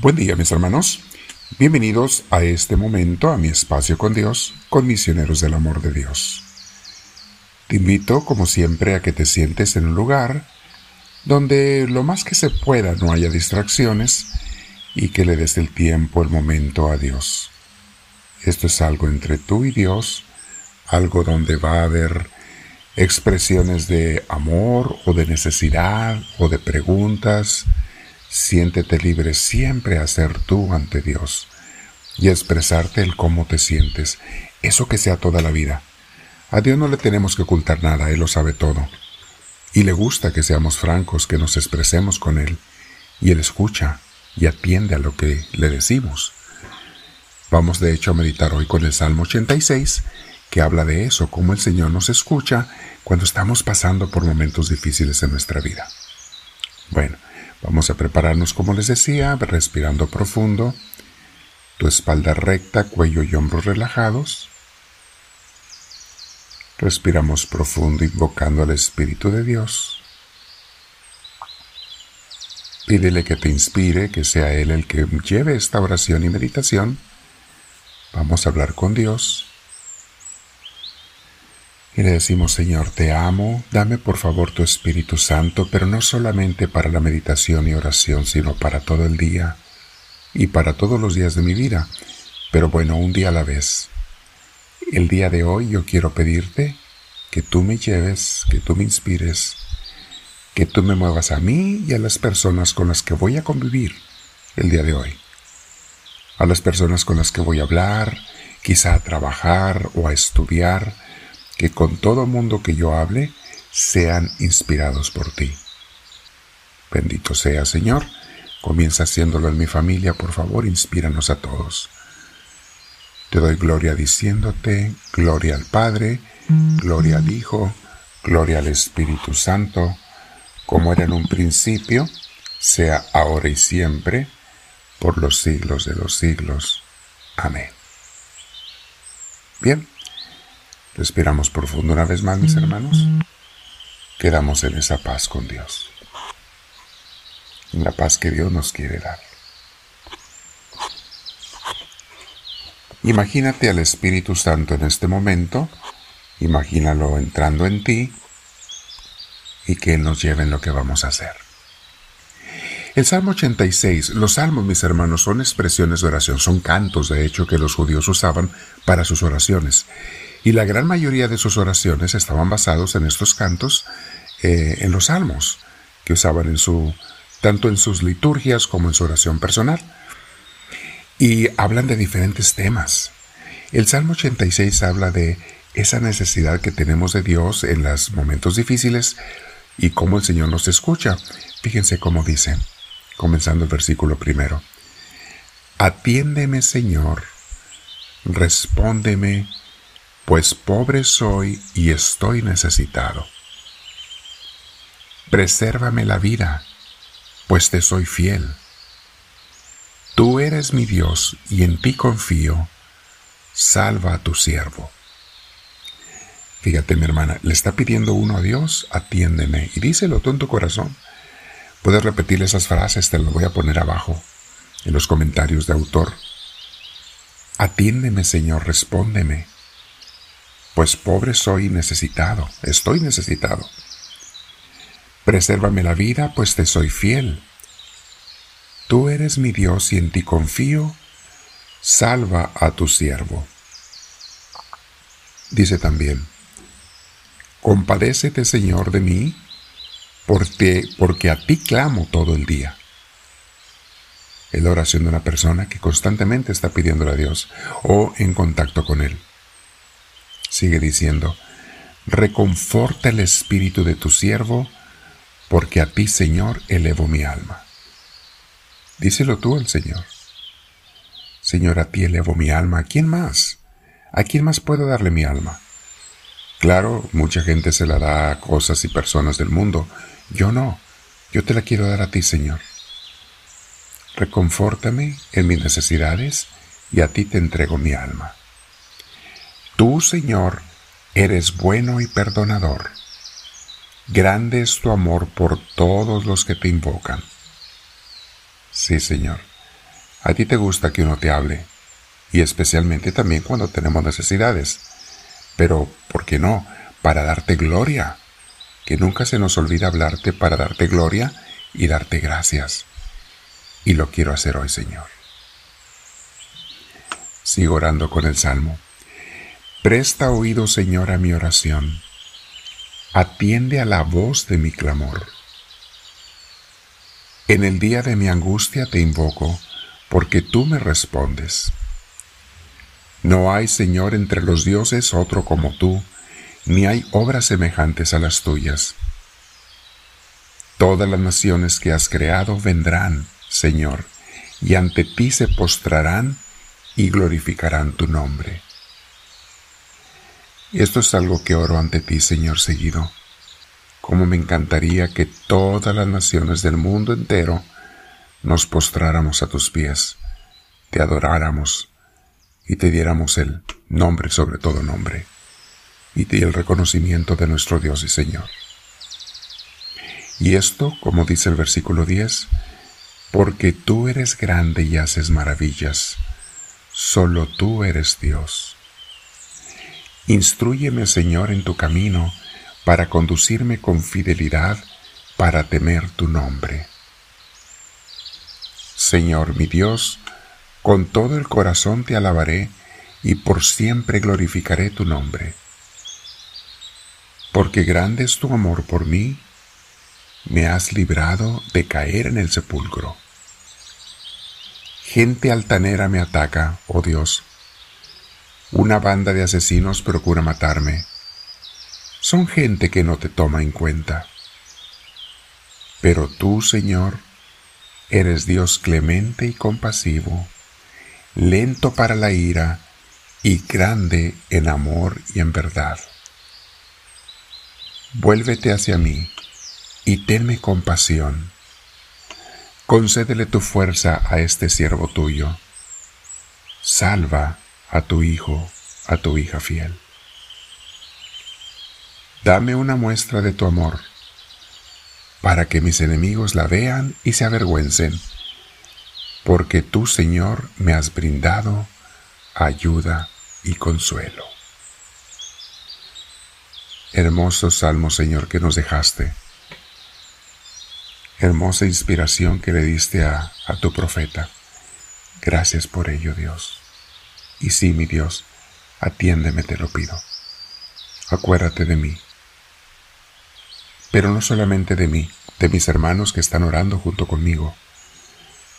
Buen día mis hermanos, bienvenidos a este momento, a mi espacio con Dios, con misioneros del amor de Dios. Te invito, como siempre, a que te sientes en un lugar donde lo más que se pueda no haya distracciones y que le des el tiempo, el momento a Dios. Esto es algo entre tú y Dios, algo donde va a haber expresiones de amor o de necesidad o de preguntas, Siéntete libre siempre a ser tú ante Dios y expresarte el cómo te sientes, eso que sea toda la vida. A Dios no le tenemos que ocultar nada, Él lo sabe todo. Y le gusta que seamos francos, que nos expresemos con Él, y Él escucha y atiende a lo que le decimos. Vamos de hecho a meditar hoy con el Salmo 86, que habla de eso, cómo el Señor nos escucha cuando estamos pasando por momentos difíciles en nuestra vida. Bueno, Vamos a prepararnos como les decía, respirando profundo, tu espalda recta, cuello y hombros relajados. Respiramos profundo invocando al Espíritu de Dios. Pídele que te inspire, que sea Él el que lleve esta oración y meditación. Vamos a hablar con Dios. Y le decimos, Señor, te amo, dame por favor tu Espíritu Santo, pero no solamente para la meditación y oración, sino para todo el día y para todos los días de mi vida, pero bueno, un día a la vez. El día de hoy yo quiero pedirte que tú me lleves, que tú me inspires, que tú me muevas a mí y a las personas con las que voy a convivir el día de hoy. A las personas con las que voy a hablar, quizá a trabajar o a estudiar, que con todo mundo que yo hable sean inspirados por ti. Bendito sea, Señor. Comienza haciéndolo en mi familia, por favor, inspíranos a todos. Te doy gloria diciéndote, gloria al Padre, gloria al Hijo, gloria al Espíritu Santo, como era en un principio, sea ahora y siempre, por los siglos de los siglos. Amén. Bien, Respiramos profundo una vez más, mis hermanos. Quedamos en esa paz con Dios. En la paz que Dios nos quiere dar. Imagínate al Espíritu Santo en este momento. Imagínalo entrando en ti y que Él nos lleve en lo que vamos a hacer. El Salmo 86, los salmos, mis hermanos, son expresiones de oración, son cantos, de hecho, que los judíos usaban para sus oraciones. Y la gran mayoría de sus oraciones estaban basados en estos cantos, eh, en los salmos, que usaban en su, tanto en sus liturgias como en su oración personal. Y hablan de diferentes temas. El Salmo 86 habla de esa necesidad que tenemos de Dios en los momentos difíciles y cómo el Señor nos escucha. Fíjense cómo dice, comenzando el versículo primero. Atiéndeme, Señor, respóndeme pues pobre soy y estoy necesitado. Presérvame la vida, pues te soy fiel. Tú eres mi Dios y en ti confío. Salva a tu siervo. Fíjate, mi hermana, le está pidiendo uno a Dios, atiéndeme, y díselo tú en tu corazón. Puedes repetir esas frases, te las voy a poner abajo, en los comentarios de autor. Atiéndeme, Señor, respóndeme pues pobre soy necesitado, estoy necesitado. Presérvame la vida, pues te soy fiel. Tú eres mi Dios y en ti confío, salva a tu siervo. Dice también, compadécete Señor de mí, porque, porque a ti clamo todo el día. Es la oración de una persona que constantemente está pidiéndole a Dios o en contacto con Él. Sigue diciendo, reconforta el espíritu de tu siervo, porque a ti, Señor, elevo mi alma. Díselo tú al Señor. Señor, a ti elevo mi alma. ¿A quién más? ¿A quién más puedo darle mi alma? Claro, mucha gente se la da a cosas y personas del mundo. Yo no. Yo te la quiero dar a ti, Señor. Reconfórtame en mis necesidades y a ti te entrego mi alma. Tú, Señor, eres bueno y perdonador. Grande es tu amor por todos los que te invocan. Sí, Señor, A ti te gusta que uno te hable, y especialmente también cuando tenemos necesidades. Pero, ¿por qué no? Para darte gloria. Que nunca se nos olvide hablarte para darte gloria y darte gracias. Y lo quiero hacer hoy, Señor. Sigo orando con el Salmo. Presta oído, Señor, a mi oración. Atiende a la voz de mi clamor. En el día de mi angustia te invoco, porque tú me respondes. No hay, Señor, entre los dioses otro como tú, ni hay obras semejantes a las tuyas. Todas las naciones que has creado vendrán, Señor, y ante ti se postrarán y glorificarán tu nombre. Esto es algo que oro ante ti, Señor, seguido. Como me encantaría que todas las naciones del mundo entero nos postráramos a tus pies, te adoráramos y te diéramos el nombre sobre todo nombre y el reconocimiento de nuestro Dios y Señor. Y esto, como dice el versículo 10, porque tú eres grande y haces maravillas, solo tú eres Dios. Instruyeme, Señor, en tu camino, para conducirme con fidelidad, para temer tu nombre. Señor mi Dios, con todo el corazón te alabaré y por siempre glorificaré tu nombre. Porque grande es tu amor por mí, me has librado de caer en el sepulcro. Gente altanera me ataca, oh Dios. Una banda de asesinos procura matarme. Son gente que no te toma en cuenta. Pero tú, Señor, eres Dios clemente y compasivo, lento para la ira y grande en amor y en verdad. Vuélvete hacia mí y tenme compasión. Concédele tu fuerza a este siervo tuyo. Salva a tu hijo, a tu hija fiel. Dame una muestra de tu amor, para que mis enemigos la vean y se avergüencen, porque tú, Señor, me has brindado ayuda y consuelo. Hermoso salmo, Señor, que nos dejaste. Hermosa inspiración que le diste a, a tu profeta. Gracias por ello, Dios. Y sí, mi Dios, atiéndeme, te lo pido. Acuérdate de mí. Pero no solamente de mí, de mis hermanos que están orando junto conmigo,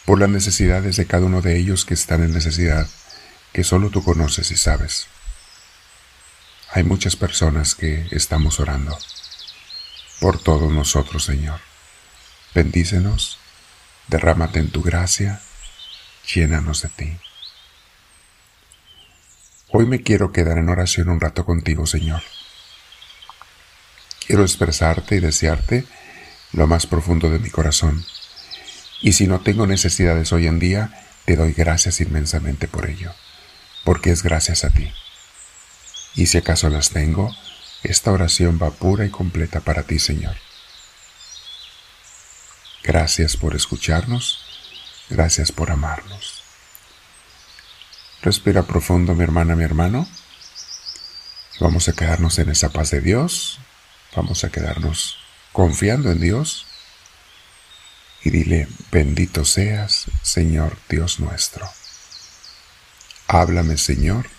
por las necesidades de cada uno de ellos que están en necesidad, que solo tú conoces y sabes. Hay muchas personas que estamos orando por todos nosotros, Señor. Bendícenos, derrámate en tu gracia, llénanos de ti. Hoy me quiero quedar en oración un rato contigo, Señor. Quiero expresarte y desearte lo más profundo de mi corazón. Y si no tengo necesidades hoy en día, te doy gracias inmensamente por ello, porque es gracias a ti. Y si acaso las tengo, esta oración va pura y completa para ti, Señor. Gracias por escucharnos, gracias por amarnos. Respira profundo, mi hermana, mi hermano. Vamos a quedarnos en esa paz de Dios, vamos a quedarnos confiando en Dios y dile, bendito seas, Señor Dios nuestro. Háblame, Señor